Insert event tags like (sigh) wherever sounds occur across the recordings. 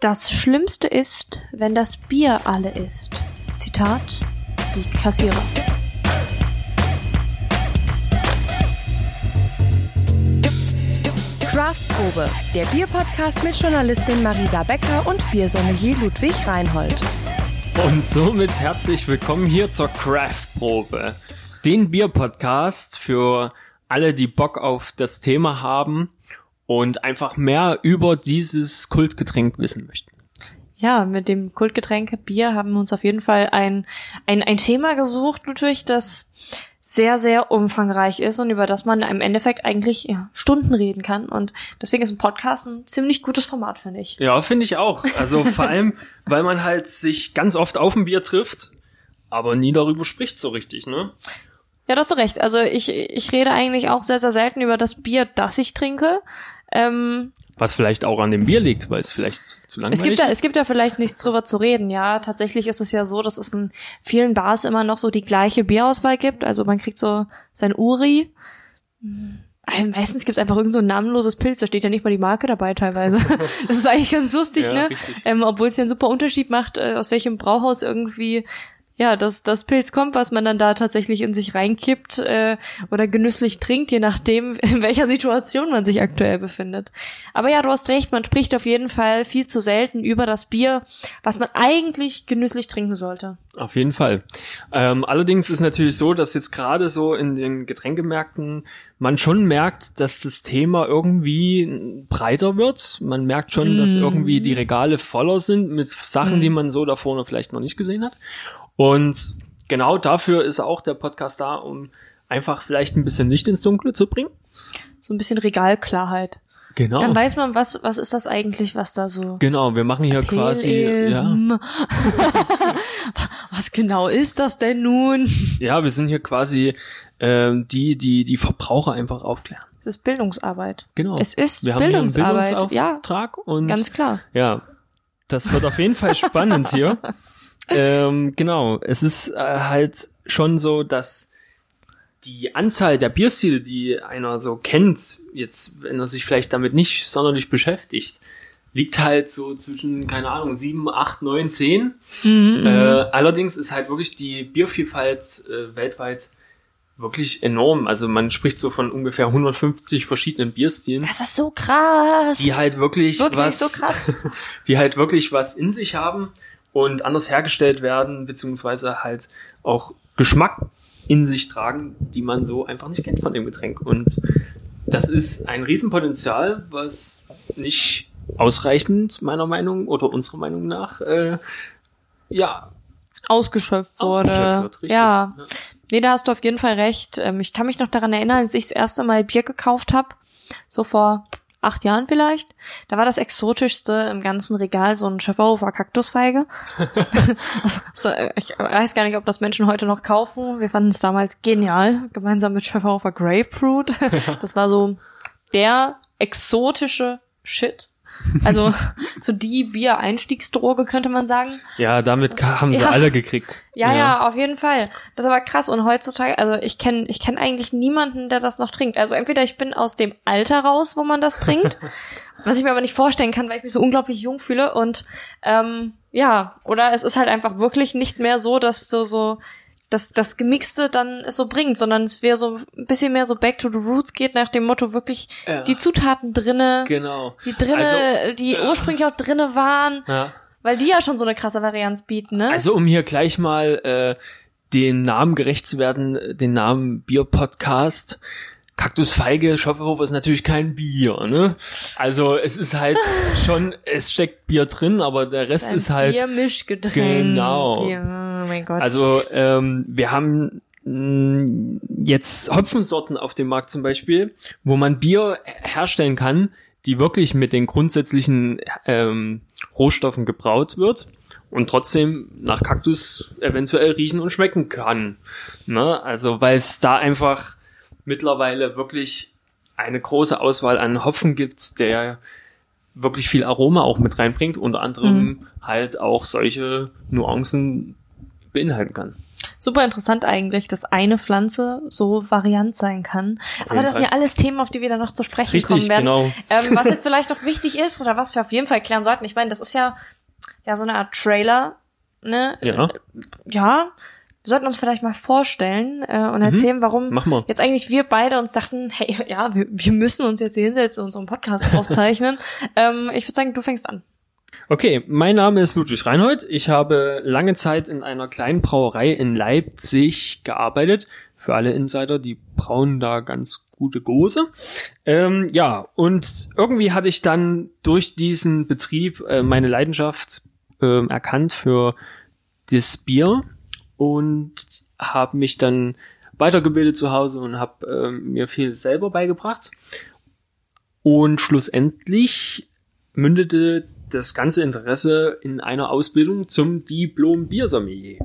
Das Schlimmste ist, wenn das Bier alle ist. Zitat, die Kassierer. Craftprobe, der Bierpodcast mit Journalistin Marisa Becker und Biersommelier Ludwig Reinhold. Und somit herzlich willkommen hier zur Craftprobe, den Bierpodcast für alle, die Bock auf das Thema haben und einfach mehr über dieses Kultgetränk wissen möchten. Ja, mit dem Kultgetränk Bier haben wir uns auf jeden Fall ein, ein, ein Thema gesucht, natürlich, das sehr, sehr umfangreich ist und über das man im Endeffekt eigentlich ja, Stunden reden kann. Und deswegen ist ein Podcast ein ziemlich gutes Format, finde ich. Ja, finde ich auch. Also (laughs) vor allem, weil man halt sich ganz oft auf ein Bier trifft, aber nie darüber spricht so richtig, ne? Ja, du hast du recht. Also ich, ich rede eigentlich auch sehr, sehr selten über das Bier, das ich trinke. Ähm, Was vielleicht auch an dem Bier liegt, weil es vielleicht zu langweilig es gibt da, ist. es gibt da vielleicht nichts drüber zu reden, ja. Tatsächlich ist es ja so, dass es in vielen Bars immer noch so die gleiche Bierauswahl gibt. Also man kriegt so sein Uri. Äh, Meistens gibt es einfach irgend so ein namenloses Pilz, da steht ja nicht mal die Marke dabei teilweise. (laughs) Das ist eigentlich ganz lustig, Ja, ne? Ähm, Obwohl es ja einen super Unterschied macht, äh, aus welchem Brauhaus irgendwie ja, das, das Pilz kommt, was man dann da tatsächlich in sich reinkippt äh, oder genüsslich trinkt, je nachdem, (laughs) in welcher Situation man sich aktuell befindet. Aber ja, du hast recht, man spricht auf jeden Fall viel zu selten über das Bier, was man eigentlich genüsslich trinken sollte. Auf jeden Fall. Ähm, allerdings ist natürlich so, dass jetzt gerade so in den Getränkemärkten man schon merkt, dass das Thema irgendwie breiter wird. Man merkt schon, dass Mhm. irgendwie die Regale voller sind mit Sachen, die man so da vorne vielleicht noch nicht gesehen hat. Und genau dafür ist auch der Podcast da, um einfach vielleicht ein bisschen Licht ins Dunkle zu bringen. So ein bisschen Regalklarheit. Genau. Dann weiß man, was, was ist das eigentlich, was da so. Genau, wir machen hier quasi, Pale ja, (laughs) was genau ist das denn nun? ja, wir sind hier quasi ähm, die, die die Verbraucher einfach aufklären. Es ist Bildungsarbeit. Genau. Es ist wir haben hier einen Bildungsarbeit. Ja, Bildungsauftrag und ganz klar. ja, das wird auf jeden Fall spannend hier. (laughs) Ähm, genau, es ist äh, halt schon so, dass die Anzahl der Bierstile, die einer so kennt, jetzt, wenn er sich vielleicht damit nicht sonderlich beschäftigt, liegt halt so zwischen, keine Ahnung, sieben, acht, neun, zehn. Mhm, Äh, allerdings ist halt wirklich die Biervielfalt äh, weltweit wirklich enorm. Also man spricht so von ungefähr 150 verschiedenen Bierstilen, Das ist so krass. die halt wirklich, Wirklich was, so krass. (laughs) die halt wirklich was in sich haben und anders hergestellt werden, beziehungsweise halt auch Geschmack in sich tragen, die man so einfach nicht kennt von dem Getränk. Und das ist ein Riesenpotenzial, was nicht ausreichend meiner Meinung oder unserer Meinung nach äh, ja ausgeschöpft wurde. ausgeschöpft wird. Richtig. Ja. Nee, da hast du auf jeden Fall recht. Ähm, Ich kann mich noch daran erinnern, als ich das erste Mal Bier gekauft habe, so vor acht Jahren vielleicht. Da war das exotischste im ganzen Regal so ein Schäferhofer Kaktusfeige. (laughs) so, äh, ich weiß gar nicht, ob das Menschen heute noch kaufen. Wir fanden es damals genial, gemeinsam mit Schäferhofer Grapefruit. (laughs) Das war so der exotische Shit. Also (laughs) so die Bier-Einstiegsdroge könnte man sagen. Ja, damit haben sie Ja. alle gekriegt. Ja, ja, auf jeden Fall. Das ist aber krass. Und heutzutage, also ich kenne ich kenn eigentlich niemanden, der das noch trinkt. Also entweder ich bin aus dem Alter raus, wo man das trinkt, (laughs) was ich mir aber nicht vorstellen kann, weil ich mich so unglaublich jung fühle. Und ähm, ja, oder es ist halt einfach wirklich nicht mehr so, dass du so dass das Gemixte dann es so bringt, sondern es wäre so ein bisschen mehr so back to the roots geht nach dem Motto wirklich Ja. die Zutaten drinne, Genau. die drinne, Also, die ursprünglich auch drinne waren, Ja. weil die ja schon so eine krasse Varianz bieten, ne? Also um hier gleich mal äh, den Namen gerecht zu werden, den Namen Bier-Podcast. Kaktusfeige, Schopferhofer ist natürlich kein Bier, ne? Also es ist halt (laughs) schon, es steckt Bier drin, aber der Rest Ein ist halt Biermischgetränk. Genau. Ja, mein Gott. Also ähm, wir haben mh, jetzt Hopfensorten auf dem Markt zum Beispiel, wo man Bier herstellen kann, die wirklich mit den grundsätzlichen ähm, Rohstoffen gebraut wird und trotzdem nach Kaktus eventuell riechen und schmecken kann. Ne? Also weil es da einfach mittlerweile wirklich eine große Auswahl an Hopfen gibt, der wirklich viel Aroma auch mit reinbringt, unter anderem halt auch solche Nuancen beinhalten kann. Super interessant eigentlich, dass eine Pflanze so variant sein kann. Aber das sind ja alles Themen, auf die wir dann noch zu sprechen Richtig, kommen werden. genau. Ähm, was jetzt (laughs) vielleicht noch wichtig ist oder was wir auf jeden Fall klären sollten. Ich meine, das ist ja ja so eine Art Trailer, ne? Ja. Ja. Wir sollten uns vielleicht mal vorstellen äh, und erzählen, warum Mhm. Mal. jetzt eigentlich wir beide uns dachten, hey, ja, wir, wir müssen uns jetzt hier hinsetzen und unseren Podcast aufzeichnen. (laughs) ähm, ich würde sagen, du fängst an. Okay, mein Name ist Ludwig Reinhold. Ich habe lange Zeit in einer kleinen Brauerei in Leipzig gearbeitet. Für alle Insider, die brauen da ganz gute Gose. Ähm, ja, und irgendwie hatte ich dann durch diesen Betrieb äh, meine Leidenschaft ähm, erkannt für das Bier und habe mich dann weitergebildet zu Hause und habe ähm, mir viel selber beigebracht. Und schlussendlich mündete das ganze Interesse in einer Ausbildung zum Diplom Biersommelier.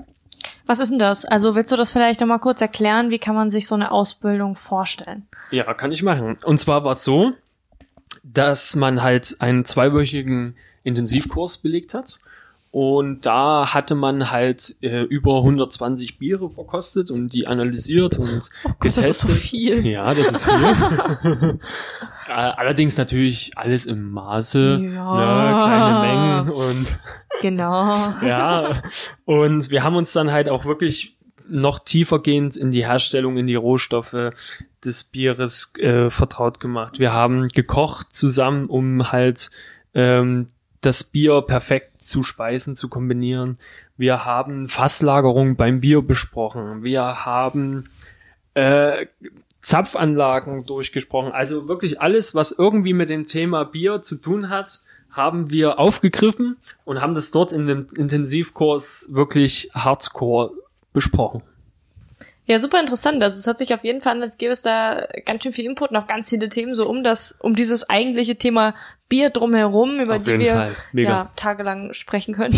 Was ist denn das? Also willst du das vielleicht nochmal kurz erklären? Wie kann man sich so eine Ausbildung vorstellen? Ja, kann ich machen. Und zwar war es so, dass man halt einen zweiwöchigen Intensivkurs belegt hat. Und da hatte man halt äh, über 120 Biere verkostet und die analysiert und getestet. das ist so viel. Ja, das ist viel. (laughs) Äh, Allerdings natürlich alles im Maße, Ja. ne, kleine Mengen und (laughs) Genau. (laughs) ja, und wir haben uns dann halt auch wirklich noch tiefergehend in die Herstellung, in die Rohstoffe des Bieres äh, vertraut gemacht. Wir haben gekocht zusammen, um halt ähm, das Bier perfekt zu speisen, zu kombinieren. Wir haben Fasslagerung beim Bier besprochen. Wir haben äh, Zapfanlagen durchgesprochen. Also wirklich alles, was irgendwie mit dem Thema Bier zu tun hat, haben wir aufgegriffen und haben das dort in dem Intensivkurs wirklich hardcore besprochen. Ja, super interessant. Also es hört sich auf jeden Fall an, als gäbe es da ganz schön viel Input, noch ganz viele Themen, so um das, um dieses eigentliche Thema Bier drumherum, über Auf die wir ja tagelang sprechen können.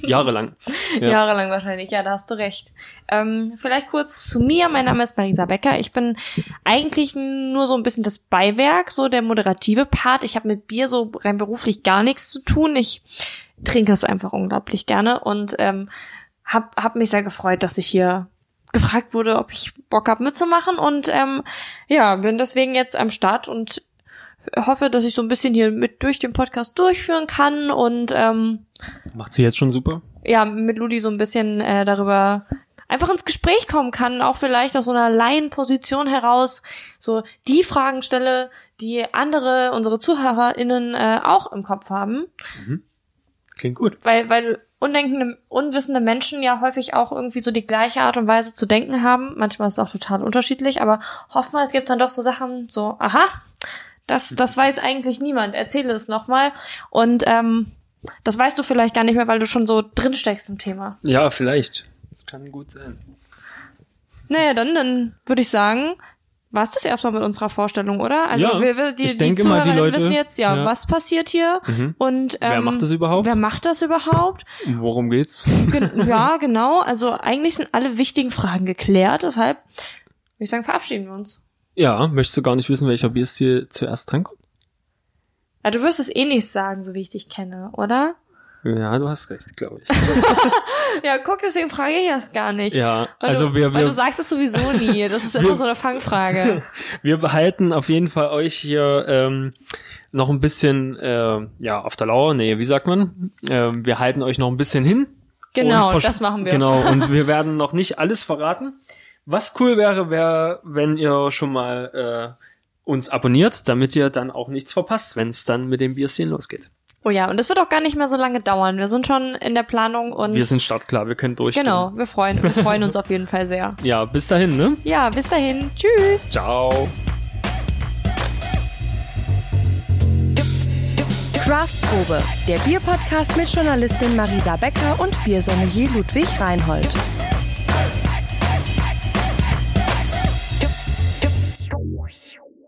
(laughs) Jahrelang. Ja. Jahrelang wahrscheinlich, ja, da hast du recht. Ähm, vielleicht kurz zu mir. Mein Name ist Marisa Becker. Ich bin eigentlich nur so ein bisschen das Beiwerk, so der moderative Part. Ich habe mit Bier so rein beruflich gar nichts zu tun. Ich trinke es einfach unglaublich gerne und ähm, hab, hab mich sehr gefreut, dass ich hier gefragt wurde, ob ich Bock hab mitzumachen. Und ähm, ja, bin deswegen jetzt am Start und hoffe, dass ich so ein bisschen hier mit durch den Podcast durchführen kann. Und ähm, Macht sie jetzt schon super? ja, mit Ludi so ein bisschen äh, darüber einfach ins Gespräch kommen kann, auch vielleicht aus so einer Laienposition heraus so die Fragen stelle, die andere, unsere ZuhörerInnen äh, auch im Kopf haben, Klingt gut. weil, weil undenkende, unwissende Menschen ja häufig auch irgendwie so die gleiche Art und Weise zu denken haben. Manchmal ist es auch total unterschiedlich, aber hoffen wir, es gibt dann doch so Sachen so, aha, das, das weiß eigentlich niemand, erzähle es nochmal und ähm, das weißt du vielleicht gar nicht mehr, weil du schon so drin steckst im Thema. Ja, vielleicht. Das kann gut sein. Naja, dann, dann würde ich sagen, war es das erstmal mit unserer Vorstellung, oder? Also Ja, wir, wir, die, ich denke mal, die Zuhörerinnen Leute- wissen jetzt, ja, ja. was passiert hier Mhm. und ähm, Wer macht das überhaupt? Wer macht das überhaupt? Worum geht's? Gen ja, genau. Also eigentlich sind alle wichtigen Fragen geklärt. Deshalb würde ich sagen, verabschieden wir uns. Ja, möchtest du gar nicht wissen, welcher Bierstil zuerst drankommt? Ja, du wirst es eh nicht sagen, so wie ich dich kenne, oder? Ja, du hast recht, glaube ich. (laughs) Ja, guck, deswegen frage ich das gar nicht. Ja, Weil also du, wir, weil du wir, sagst es sowieso nie. Das ist immer so eine Fangfrage. (laughs) wir behalten auf jeden Fall euch hier ähm, noch ein bisschen äh, ja auf der Lauer. Nee, wie sagt man? Ähm, wir halten euch noch ein bisschen hin. Genau, das machen wir. Genau, und (laughs) wir werden noch nicht alles verraten. Was cool wäre, wäre, wenn ihr schon mal äh, uns abonniert, damit ihr dann auch nichts verpasst, wenn es dann mit dem Bierstil losgeht. Oh ja, und es wird auch gar nicht mehr so lange dauern. Wir sind schon in der Planung und Wir sind startklar, wir können durchgehen. genau, wir freuen, wir freuen uns auf jeden Fall sehr. (laughs) Ja, bis dahin, ne? Ja, bis dahin. Tschüss. Ciao. Craftprobe, der Bierpodcast mit Journalistin Marisa Becker und Biersommelier Ludwig Reinhold.